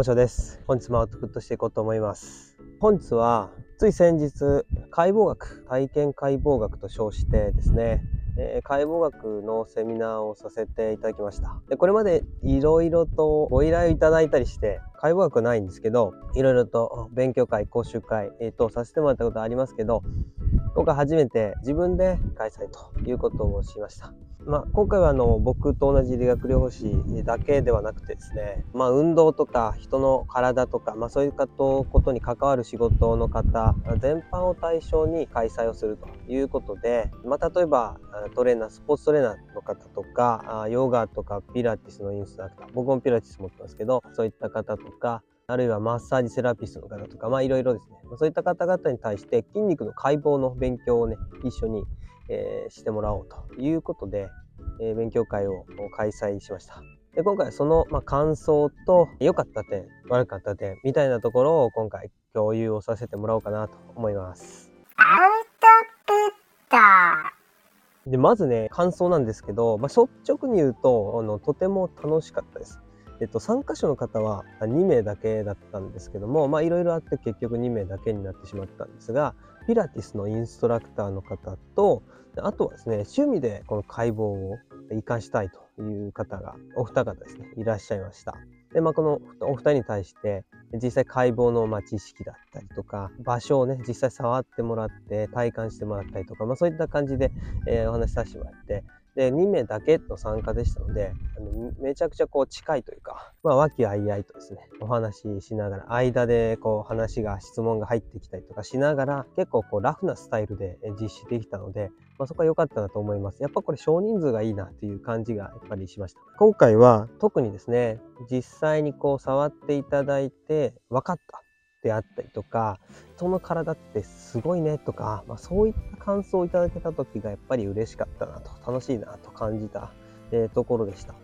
天翔です。本日もアウトプットしていこうと思います。本日は、つい先日、解剖学、体験解剖学と称してですね、えー、解剖学のセミナーをさせていただきました。でこれまでいろいろとご依頼いただいたりして、解剖学はないんですけど、いろいろと勉強会、講習会、えー、とさせてもらったことありますけど、今回初めて自分で開催ということをしました。まあ、今回はあの僕と同じ理学療法士だけではなくてですね、まあ、運動とか人の体とか、まあ、そういうことに関わる仕事の方全般を対象に開催をするということで、まあ、例えばトレーナースポーツトレーナーの方とかヨガとかピラティスのインストラクター僕もピラティス持ってますけどそういった方とかあるいはマッサージセラピストの方とか、まあいろいろですね、そういった方々に対して筋肉の解剖の勉強をね、一緒に、えー、してもらおうということで、えー、勉強会を開催しました。で今回はその、まあ、感想と良かった点悪かった点みたいなところを今回共有をさせてもらおうかなと思います。アウトプットでまずね感想なんですけど、まあ、率直に言うとあのとても楽しかったです。えっと、参加者の方は2名だけだったんですけども、まあ、いろいろあって結局2名だけになってしまったんですが、ピラティスのインストラクターの方と、あとはですね、趣味でこの解剖を活かしたいという方が、お二方ですね、いらっしゃいました。で、まあ、このお二人に対して、実際解剖のま知識だったりとか、場所をね、実際触ってもらって、体感してもらったりとか、まあ、そういった感じで、え、お話しさせてもらって、で、2名だけの参加でしたので、あのめちゃくちゃこう近いというか、まあ、和気あいあいとですね、お話ししながら、間でこう話が、質問が入ってきたりとかしながら、結構こうラフなスタイルで実施できたので、まあ、そこは良かったなと思います。やっぱこれ少人数がいいなっていう感じがやっぱりしました。今回は特にですね、実際にこう触っていただいて分かったであったりとか、その体ってすごいねとか、まあ、そういった感想をいただけた時がやっぱり嬉しかったなと、楽しいなと感じた、え、ところでした。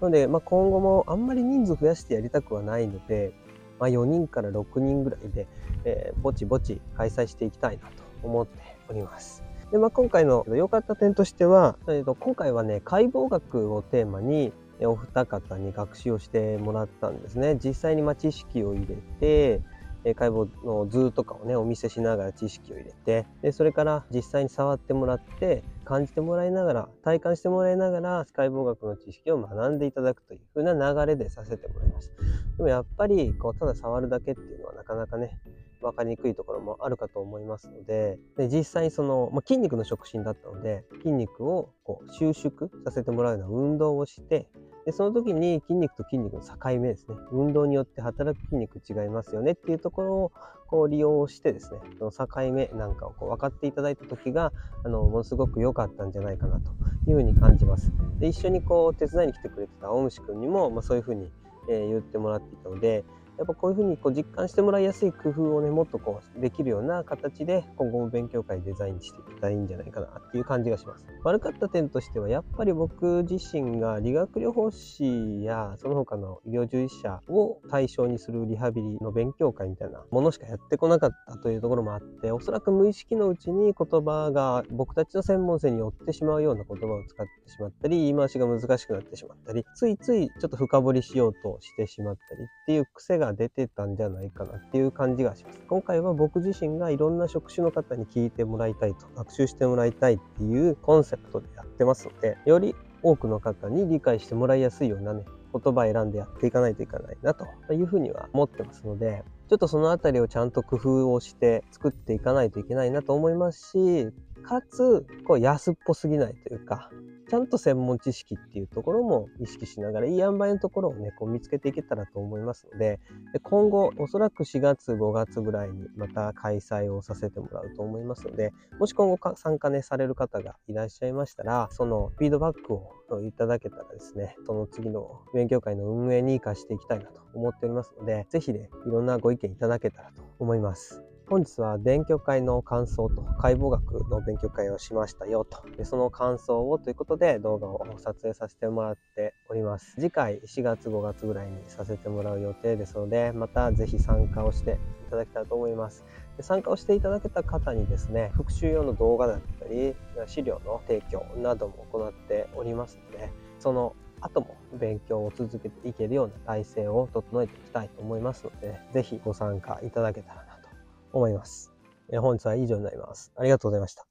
なので、まあ、今後もあんまり人数増やしてやりたくはないので、まあ、4人から6人ぐらいで、えー、ぼちぼち開催していきたいなと思っております。で、まあ、今回の良かった点としては、えー、と今回はね、解剖学をテーマに、お二方に学習をしてもらったんですね。実際にま知識を入れて、え解剖の図とかをねお見せしながら知識を入れてでそれから実際に触ってもらって感じてもらいながら体感してもらいながら解剖学の知識を学んでいただくという風な流れでさせてもらいましたでもやっぱりこうただ触るだけっていうのはなかなかね分かりにくいところもあるかと思いますのでで実際その、まあ、筋肉の触診だったので筋肉をこう収縮させてもらうような運動をしてでその時に筋肉と筋肉の境目ですね。運動によって働く筋肉違いますよね。っていうところをこう利用してですねその境目なんかをこう分かっていただいた時があのものすごく良かったんじゃないかなというふうに感じます。で一緒にこう手伝いに来てくれてた大虫くんにも、まあ、そういうふうに、えー、言ってもらっていたのでやっぱこういうふうにこう実感してもらいやすい工夫をねもっとこうできるような形で今後も勉強会デザインしていけたらいいんじゃないかなっていう感じがします。悪かった点としてはやっぱり僕自身が理学療法士やその他の医療従事者を対象にするリハビリの勉強会みたいなものしかやってこなかったというところもあっておそらく無意識のうちに言葉が僕たちの専門性によってしまうような言葉を使ってしまったり言い回しが難しくなってしまったりついついちょっと深掘りしようとしてしまったりっていう癖が出てたんじゃないかなっていう感じがします。今回は僕自身がいろんな職種の方に聞いてもらいたいと、学習してもらいたいっていうコンセプトでやってますので、より多くの方に理解してもらいやすいようなね、言葉選んでやっていかないといけないなというふうには思ってますので、ちょっとそのあたりをちゃんと工夫をして作っていかないといけないなと思いますし、かつ、こう安っぽすぎないというか、ちゃんと専門知識っていうところも意識しながら、いい塩梅のところをね、こう見つけていけたらと思いますので、で今後、おそらく4月、5月ぐらいにまた開催をさせてもらうと思いますので、もし今後か参加ね、される方がいらっしゃいましたら、そのフィードバックをいただけたらですね、その次の勉強会の運営に活かしていきたいなと思っておりますので、ぜひね、いろんなご意見いただけたらと思います。本日は勉強会の感想と解剖学の勉強会をしましたよと。でその感想をということで動画を撮影させてもらっております。次回4月5月ぐらいにさせてもらう予定ですので、またぜひ参加をしていただきたいと思います。で参加をしていただけた方にですね、復習用の動画だったり、資料の提供なども行っておりますので、その後も勉強を続けていけるような体制を整えていきたいと思いますので、ね、ぜひご参加いただけたらな思います。本日は以上になります。ありがとうございました。